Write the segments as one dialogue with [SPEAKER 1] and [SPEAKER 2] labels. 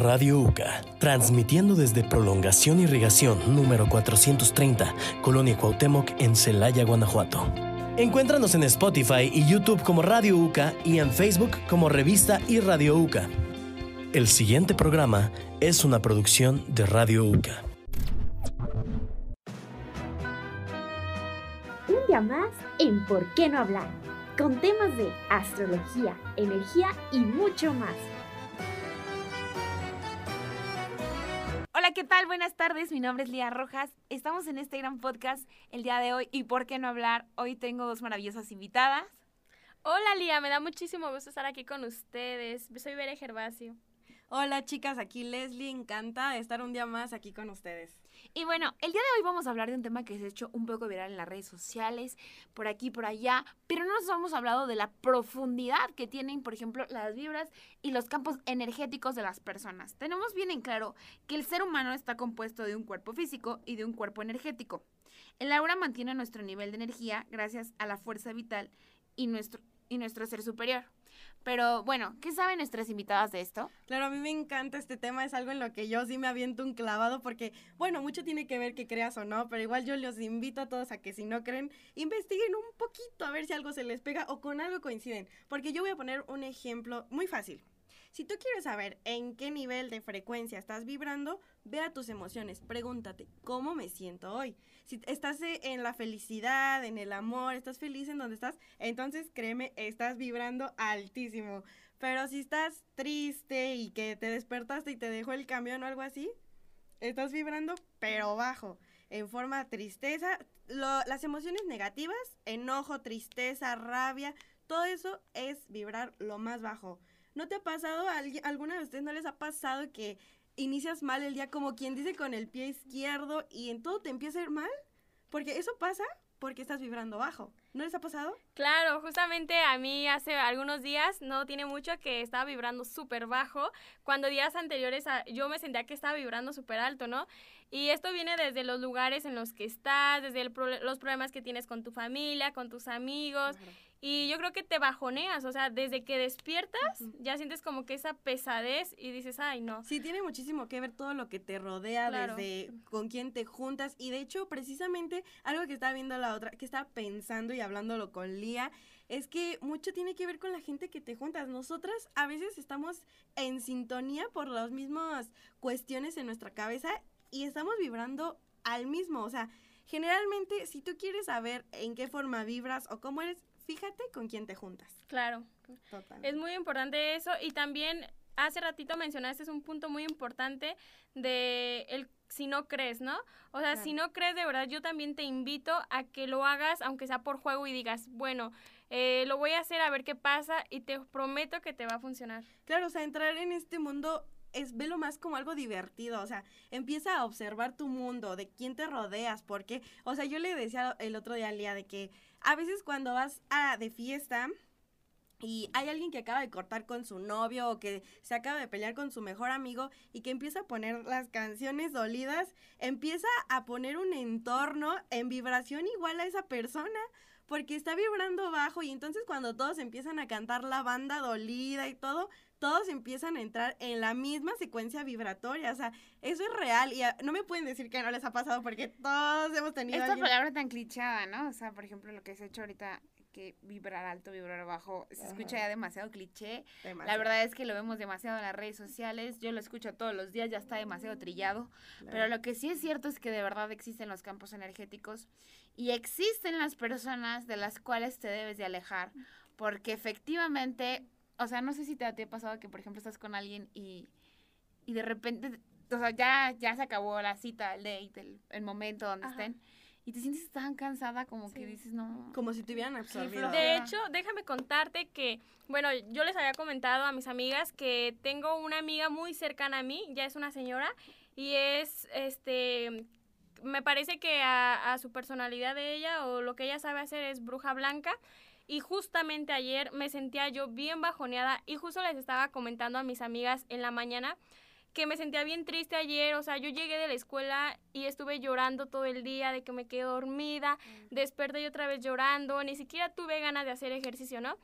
[SPEAKER 1] Radio UCA, transmitiendo desde Prolongación Irrigación número 430, Colonia Cuauhtémoc en Celaya, Guanajuato. Encuéntranos en Spotify y YouTube como Radio UCA y en Facebook como Revista y Radio UCA. El siguiente programa es una producción de Radio UCA.
[SPEAKER 2] Un día más en ¿Por qué no hablar? Con temas de astrología, energía y mucho más.
[SPEAKER 3] Tal? Buenas tardes, mi nombre es Lía Rojas. Estamos en este gran podcast el día de hoy y ¿por qué no hablar? Hoy tengo dos maravillosas invitadas.
[SPEAKER 4] Hola Lía, me da muchísimo gusto estar aquí con ustedes. Soy Bere Gervasio.
[SPEAKER 5] Hola chicas, aquí Leslie, encantada de estar un día más aquí con ustedes.
[SPEAKER 3] Y bueno, el día de hoy vamos a hablar de un tema que se ha hecho un poco viral en las redes sociales, por aquí, por allá, pero no nos hemos hablado de la profundidad que tienen, por ejemplo, las vibras y los campos energéticos de las personas. Tenemos bien en claro que el ser humano está compuesto de un cuerpo físico y de un cuerpo energético. El aura mantiene nuestro nivel de energía gracias a la fuerza vital y nuestro, y nuestro ser superior. Pero bueno, ¿qué saben nuestras invitadas de esto?
[SPEAKER 5] Claro, a mí me encanta este tema, es algo en lo que yo sí me aviento un clavado porque, bueno, mucho tiene que ver que creas o no, pero igual yo los invito a todos a que si no creen, investiguen un poquito a ver si algo se les pega o con algo coinciden. Porque yo voy a poner un ejemplo muy fácil. Si tú quieres saber en qué nivel de frecuencia estás vibrando, ve a tus emociones, pregúntate, ¿cómo me siento hoy? Si estás e, en la felicidad, en el amor, estás feliz en donde estás, entonces créeme, estás vibrando altísimo. Pero si estás triste y que te despertaste y te dejó el camión o algo así, estás vibrando pero bajo, en forma tristeza. las emociones negativas, enojo, tristeza, rabia, todo eso es vibrar lo más bajo. ¿No te ha pasado, alguna de ustedes no les ha pasado que inicias mal el día como quien dice con el pie izquierdo y en todo te empieza a ir mal? Porque eso pasa porque estás vibrando bajo. ¿No les ha pasado?
[SPEAKER 4] Claro, justamente a mí hace algunos días, no tiene mucho, que estaba vibrando súper bajo, cuando días anteriores yo me sentía que estaba vibrando súper alto, ¿no? Y esto viene desde los lugares en los que estás, desde los problemas que tienes con tu familia, con tus amigos. Y yo creo que te bajoneas, o sea, desde que despiertas ya sientes como que esa pesadez y dices, ay, no.
[SPEAKER 5] Sí, tiene muchísimo que ver todo lo que te rodea, desde con quién te juntas. Y de hecho, precisamente algo que estaba viendo la otra, que estaba pensando y hablándolo con Lía, es que mucho tiene que ver con la gente que te juntas. Nosotras a veces estamos en sintonía por las mismas cuestiones en nuestra cabeza y estamos vibrando al mismo, o sea, generalmente si tú quieres saber en qué forma vibras o cómo eres, fíjate con quién te juntas.
[SPEAKER 4] Claro. Es muy importante eso y también hace ratito mencionaste es un punto muy importante de el si no crees, ¿no? O sea, si no crees de verdad, yo también te invito a que lo hagas, aunque sea por juego y digas, bueno, eh, lo voy a hacer a ver qué pasa y te prometo que te va a funcionar.
[SPEAKER 5] Claro, o sea, entrar en este mundo es velo más como algo divertido, o sea, empieza a observar tu mundo, de quién te rodeas, porque, o sea, yo le decía el otro día al día de que a veces cuando vas a de fiesta y hay alguien que acaba de cortar con su novio o que se acaba de pelear con su mejor amigo y que empieza a poner las canciones dolidas, empieza a poner un entorno en vibración igual a esa persona porque está vibrando bajo y entonces cuando todos empiezan a cantar la banda dolida y todo, todos empiezan a entrar en la misma secuencia vibratoria. O sea, eso es real y no me pueden decir que no les ha pasado porque todos hemos tenido.
[SPEAKER 3] Esta palabra tan clichada, ¿no? O sea, por ejemplo, lo que se ha hecho ahorita que vibrar alto, vibrar bajo, se escucha ya demasiado cliché. La verdad es que lo vemos demasiado en las redes sociales, yo lo escucho todos los días, ya está demasiado trillado, pero lo que sí es cierto es que de verdad existen los campos energéticos y existen las personas de las cuales te debes de alejar, porque efectivamente o sea, no sé si te, ha pasado que, por ejemplo, estás con alguien y, y de repente, o sea, ya, ya se acabó la cita, el date, el, momento donde estén. Y te sientes tan cansada como que dices, no.
[SPEAKER 5] Como si te hubieran absorbido.
[SPEAKER 4] De hecho, déjame contarte que, bueno, yo les había comentado a mis amigas que tengo una amiga muy cercana a mí, ya es una señora, y es, este, me parece que a, a su personalidad de ella o lo que ella sabe hacer es bruja blanca. Y justamente ayer me sentía yo bien bajoneada y justo les estaba comentando a mis amigas en la mañana que me sentía bien triste ayer, o sea, yo llegué de la escuela y estuve llorando todo el día de que me quedé dormida, mm. desperté y otra vez llorando, ni siquiera tuve ganas de hacer ejercicio, ¿no?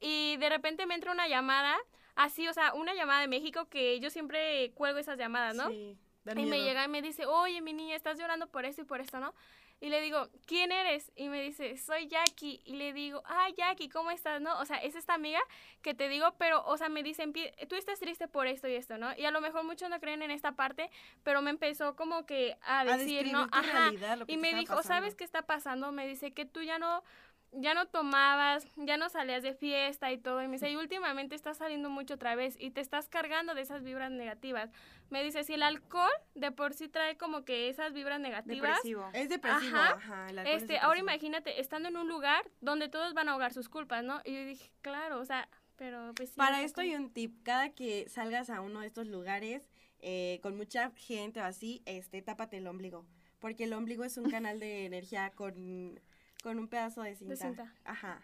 [SPEAKER 4] Y de repente me entra una llamada así, o sea, una llamada de México que yo siempre cuelgo esas llamadas, ¿no?
[SPEAKER 5] Sí,
[SPEAKER 4] y me llega y me dice, oye, mi niña, estás llorando por esto y por esto, ¿no? Y le digo, ¿quién eres? Y me dice, soy Jackie. Y le digo, ah, Jackie, ¿cómo estás? ¿No? O sea, es esta amiga que te digo, pero, o sea, me dicen, tú estás triste por esto y esto, ¿no? Y a lo mejor muchos no creen en esta parte, pero me empezó como que a decir, ¿no?
[SPEAKER 5] Ajá.
[SPEAKER 4] y me dijo, ¿sabes qué está pasando? Me dice que tú ya no ya no tomabas, ya no salías de fiesta y todo. Y me dice, y últimamente estás saliendo mucho otra vez y te estás cargando de esas vibras negativas. Me dice, si el alcohol de por sí trae como que esas vibras negativas.
[SPEAKER 5] Depresivo. Es depresivo. Ajá.
[SPEAKER 4] este, ahora imagínate, estando en un lugar donde todos van a ahogar sus culpas, ¿no? Y yo dije, claro, o sea, pero pues sí,
[SPEAKER 5] Para esto hay un tip. Cada que salgas a uno de estos lugares eh, con mucha gente o así, este, tápate el ombligo. Porque el ombligo es un canal de energía con con un pedazo de cinta.
[SPEAKER 4] De cinta.
[SPEAKER 5] Ajá.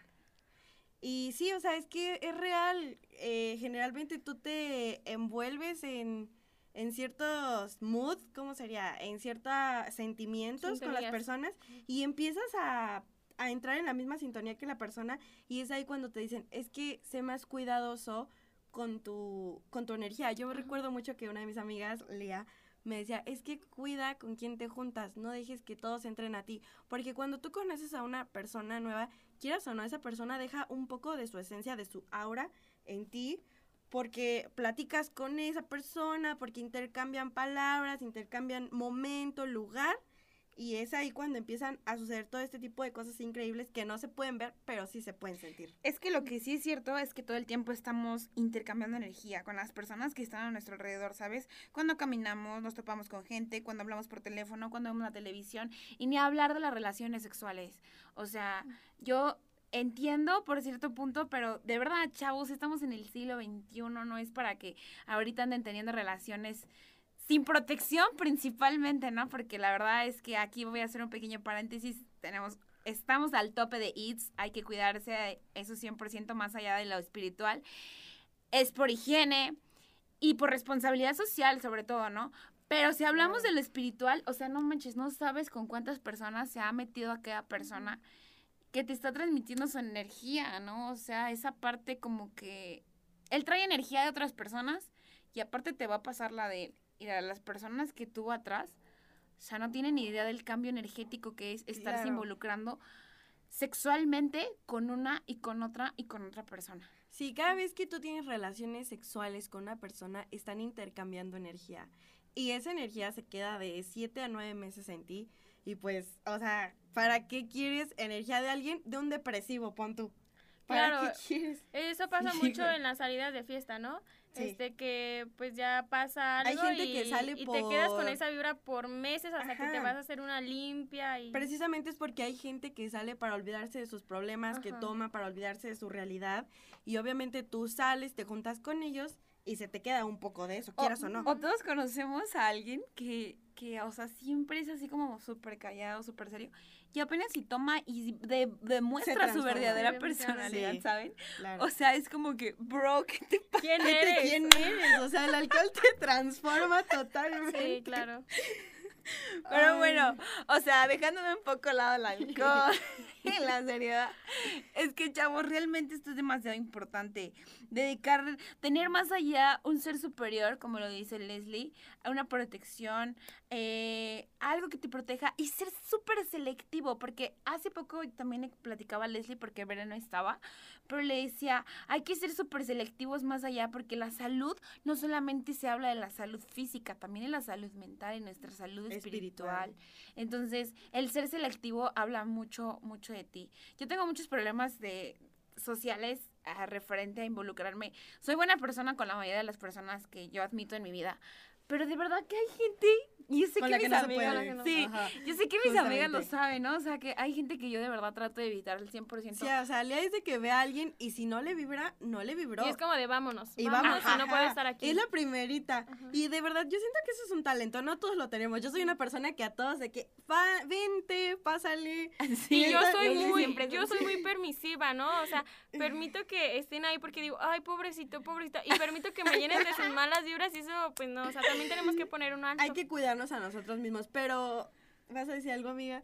[SPEAKER 5] Y sí, o sea, es que es real. Eh, generalmente tú te envuelves en, en ciertos mood, ¿cómo sería? En ciertos sentimientos con las personas y empiezas a, a entrar en la misma sintonía que la persona y es ahí cuando te dicen, es que sé más cuidadoso con tu, con tu energía. Yo recuerdo mucho que una de mis amigas, Lea, me decía, es que cuida con quién te juntas, no dejes que todos entren a ti, porque cuando tú conoces a una persona nueva, quieras o no, esa persona deja un poco de su esencia, de su aura en ti, porque platicas con esa persona, porque intercambian palabras, intercambian momento, lugar, y es ahí cuando empiezan a suceder todo este tipo de cosas increíbles que no se pueden ver, pero sí se pueden sentir.
[SPEAKER 3] Es que lo que sí es cierto es que todo el tiempo estamos intercambiando energía con las personas que están a nuestro alrededor, ¿sabes? Cuando caminamos, nos topamos con gente, cuando hablamos por teléfono, cuando vemos la televisión, y ni hablar de las relaciones sexuales. O sea, yo entiendo por cierto punto, pero de verdad, chavos, estamos en el siglo XXI, no es para que ahorita anden teniendo relaciones sin protección principalmente, ¿no? Porque la verdad es que aquí voy a hacer un pequeño paréntesis, tenemos estamos al tope de ITS, hay que cuidarse eso 100% más allá de lo espiritual. Es por higiene y por responsabilidad social sobre todo, ¿no? Pero si hablamos de lo espiritual, o sea, no manches, no sabes con cuántas personas se ha metido aquella persona que te está transmitiendo su energía, ¿no? O sea, esa parte como que él trae energía de otras personas y aparte te va a pasar la de Mira, las personas que tuvo atrás, o sea, no tienen ni idea del cambio energético que es estarse involucrando sexualmente con una y con otra y con otra persona.
[SPEAKER 5] Sí, cada vez que tú tienes relaciones sexuales con una persona, están intercambiando energía. Y esa energía se queda de 7 a 9 meses en ti. Y pues, o sea, ¿para qué quieres energía de alguien? De un depresivo, pon tú. ¿Para
[SPEAKER 4] claro, qué quieres? Eso pasa mucho en las salidas de fiesta, ¿no? Este que pues ya pasa algo
[SPEAKER 5] Hay gente y, que sale
[SPEAKER 4] y te quedas con esa vibra por meses hasta que te vas a hacer una limpia y
[SPEAKER 5] Precisamente es porque hay gente que sale para olvidarse de sus problemas, que toma para olvidarse de su realidad y obviamente tú sales, te juntas con ellos y se te queda un poco de eso, quieras o, no.
[SPEAKER 3] O todos conocemos a alguien que, que, o sea, siempre es así como súper callado, súper serio y apenas si toma y demuestra su verdadera personalidad, ¿saben? O sea, es como que, bro, ¿qué te pasa?
[SPEAKER 5] ¿Quién eres? ¿Quién eres? O sea, el alcohol te transforma totalmente.
[SPEAKER 4] Sí, claro.
[SPEAKER 3] Pero bueno, o sea, dejándome un poco al lado el alcohol la seriedad, es que, chavos, realmente esto es demasiado importante. Dedicar, tener más allá un ser superior, como lo dice Leslie, a una protección, eh, algo que te proteja y ser súper selectivo, porque hace poco también platicaba Leslie porque Vera no estaba, pero le decía, hay que ser súper selectivos más allá, porque la salud no solamente se habla de la salud física, también de la salud mental y nuestra salud espiritual. Entonces, el ser selectivo habla mucho, mucho de ti. Yo tengo muchos problemas de sociales a referente a involucrarme. Soy buena persona con la mayoría de las personas que yo admito en mi vida, pero de verdad que hay gente yo sé que, mis amigas, sí, yo sé que mis amigas lo saben, ¿no? O sea, que hay gente que yo de verdad trato de evitar al 100%.
[SPEAKER 5] Sí, o sea, le es de que ve a alguien y si no le vibra, no le vibró.
[SPEAKER 4] Y es como de vámonos, y vámonos, y no puede estar aquí.
[SPEAKER 5] Es la primerita. Y de verdad, yo siento que eso es un talento, no todos lo tenemos. Yo soy una persona que a todos de que, vente, pásale.
[SPEAKER 4] Sí, yo soy muy, yo soy muy permisiva, ¿no? O sea, permito que estén ahí porque digo, ay, pobrecito, pobrecita, y permito que me llenen de sus malas vibras y eso, pues no, o sea, también tenemos que poner un alto.
[SPEAKER 5] Hay que cuidarnos a nosotros mismos, pero ¿vas a decir algo, amiga?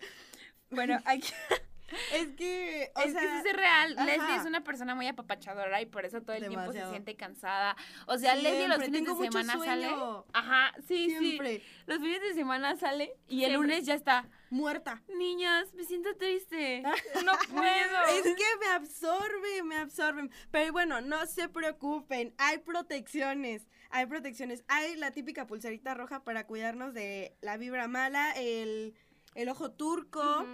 [SPEAKER 3] Bueno, hay que,
[SPEAKER 5] Es que, o
[SPEAKER 3] es
[SPEAKER 5] sea,
[SPEAKER 3] que sí es real.
[SPEAKER 5] ajá.
[SPEAKER 3] Leslie es una persona muy apapachadora y por eso todo el tiempo se siente cansada. O sea, Leslie los fines
[SPEAKER 5] tengo
[SPEAKER 3] de semana sale. Ajá, sí,
[SPEAKER 5] siempre
[SPEAKER 3] sí. Los fines de semana sale y el
[SPEAKER 4] Siempre.
[SPEAKER 3] lunes ya está.
[SPEAKER 5] muerta.
[SPEAKER 3] Niñas, me siento triste.
[SPEAKER 4] No puedo.
[SPEAKER 5] Es que me absorbe, me absorben. Pero bueno, no se preocupen, hay protecciones, hay protecciones. Hay la típica pulserita roja para cuidarnos de la vibra mala, el, el ojo turco.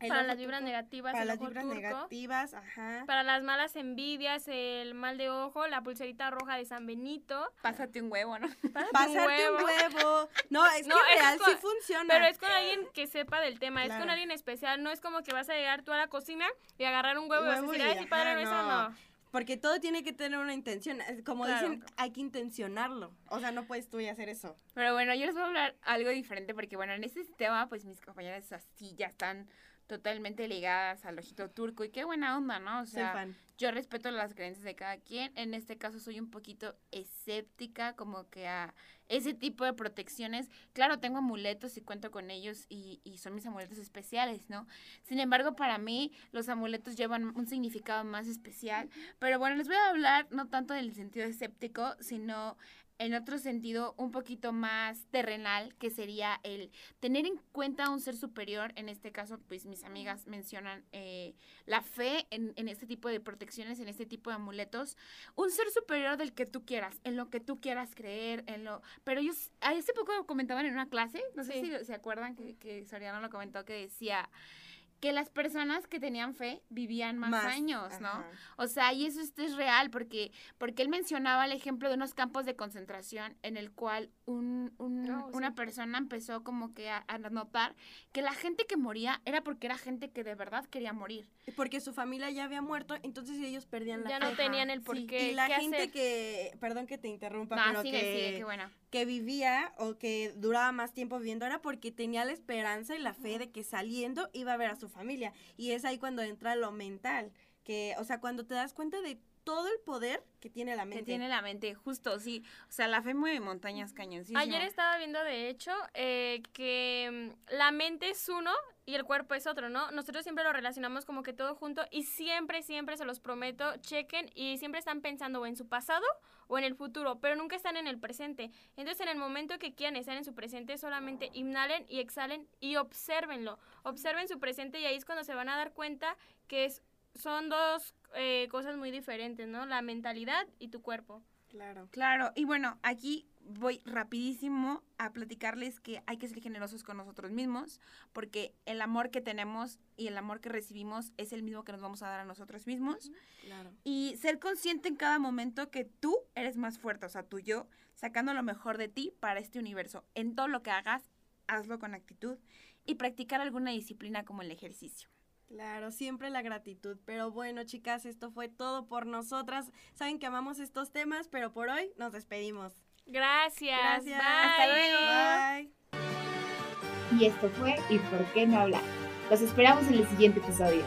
[SPEAKER 5] El
[SPEAKER 4] Para las vibras
[SPEAKER 5] turco,
[SPEAKER 4] negativas,
[SPEAKER 5] Para
[SPEAKER 4] el
[SPEAKER 5] las
[SPEAKER 4] ojo
[SPEAKER 5] vibras
[SPEAKER 4] turco.
[SPEAKER 5] negativas, ajá.
[SPEAKER 4] Para las malas envidias, el mal de ojo, la pulserita roja de San Benito.
[SPEAKER 3] Pásate un huevo, ¿no?
[SPEAKER 5] Pasarte un huevo. No, es
[SPEAKER 4] No,
[SPEAKER 5] que
[SPEAKER 4] eso
[SPEAKER 5] real
[SPEAKER 4] es con-
[SPEAKER 5] sí funciona.
[SPEAKER 4] Pero es con alguien que sepa del tema, es con alguien especial, no es como que vas a llegar tú a la cocina y agarrar un huevo, y vas a
[SPEAKER 5] Huevo
[SPEAKER 4] decir,
[SPEAKER 5] y
[SPEAKER 4] ay, sí, padre, eso
[SPEAKER 5] no.
[SPEAKER 4] no.
[SPEAKER 5] Porque todo tiene que tener una intención. Es Como
[SPEAKER 4] Claro.
[SPEAKER 5] dicen, hay que intencionarlo. O sea, no puedes tú ya hacer eso.
[SPEAKER 3] Pero bueno, yo les voy a hablar algo diferente porque bueno, en este tema pues mis compañeras así ya están totalmente ligadas al ojito turco y qué buena onda, ¿no? O
[SPEAKER 5] Soy
[SPEAKER 3] sea,
[SPEAKER 5] fan.
[SPEAKER 3] yo respeto las creencias de cada quien. En este caso soy un poquito escéptica como que a ese tipo de protecciones. Claro, tengo amuletos y cuento con ellos y, y son mis amuletos especiales, ¿no? Sin embargo, para mí los amuletos llevan un significado más especial. Pero bueno, les voy a hablar no tanto del sentido escéptico, sino en otro sentido un poquito más terrenal, que sería el tener en cuenta a un ser superior. En este caso, pues mis amigas mencionan eh, la fe en, en este tipo de protecciones, en este tipo de amuletos. Un ser superior del que tú quieras, en lo que tú quieras creer, en lo... Pero ellos, hace poco comentaban en una clase, no sé
[SPEAKER 4] Sí.
[SPEAKER 3] si se acuerdan que, que Soriano lo comentó, que decía que las personas que tenían fe vivían más, años, ¿no?
[SPEAKER 5] ajá.
[SPEAKER 3] O sea, y eso es, es real, porque, porque él mencionaba el ejemplo de unos campos de concentración en el cual un, un-
[SPEAKER 4] Oh, sí.
[SPEAKER 3] una persona empezó como que a, a notar que la gente que moría era porque era gente que de verdad quería morir.
[SPEAKER 5] Porque su familia ya había muerto, entonces ellos perdían la
[SPEAKER 4] Ya
[SPEAKER 5] fe.
[SPEAKER 4] no tenían el
[SPEAKER 3] sí.
[SPEAKER 4] por
[SPEAKER 3] Y
[SPEAKER 5] la
[SPEAKER 4] qué
[SPEAKER 5] gente
[SPEAKER 4] hacer.
[SPEAKER 5] que, perdón que te interrumpa,
[SPEAKER 3] No,
[SPEAKER 5] pero
[SPEAKER 3] sigue,
[SPEAKER 5] que,
[SPEAKER 3] sigue, qué bueno.
[SPEAKER 5] Que vivía o que duraba más tiempo viviendo era porque tenía la esperanza y la fe de que saliendo iba a ver a su familia. Y es ahí cuando entra lo mental, que, o sea, cuando te das cuenta de todo el poder que tiene la mente.
[SPEAKER 3] Que tiene la mente, justo, sí. O sea, la fe mueve montañas cañoncísimo.
[SPEAKER 4] Ayer estaba viendo, de hecho, eh, que mm, la mente es uno y el cuerpo es otro, ¿no? Nosotros siempre lo relacionamos como que todo junto y siempre, siempre, se los prometo, chequen y siempre están pensando o en su pasado o en el futuro, pero nunca están en el presente. Entonces, en el momento que quieran estar en su presente, solamente inhalen y exhalen y obsérvenlo. Observen su presente y ahí es cuando se van a dar cuenta que son dos eh, cosas muy diferentes, ¿no? La mentalidad y tu cuerpo.
[SPEAKER 5] Claro.
[SPEAKER 3] Claro, y bueno, aquí voy rapidísimo a platicarles que hay que ser generosos con nosotros mismos, porque el amor que tenemos y el amor que recibimos es el mismo que nos vamos a dar a nosotros mismos.
[SPEAKER 5] Claro.
[SPEAKER 3] Y ser consciente en cada momento que tú eres más fuerte, o sea, tú yo, sacando lo mejor de ti para este universo. En todo lo que hagas, hazlo con actitud y practicar alguna disciplina como el ejercicio.
[SPEAKER 5] Claro, siempre la gratitud. Pero bueno, chicas, esto fue todo por nosotras. Saben que amamos estos temas, pero por hoy nos despedimos.
[SPEAKER 4] Gracias.
[SPEAKER 5] Gracias.
[SPEAKER 4] Bye.
[SPEAKER 3] Hasta luego.
[SPEAKER 5] Bye.
[SPEAKER 2] Y esto fue ¿Y por qué no hablar? Los esperamos en el siguiente episodio.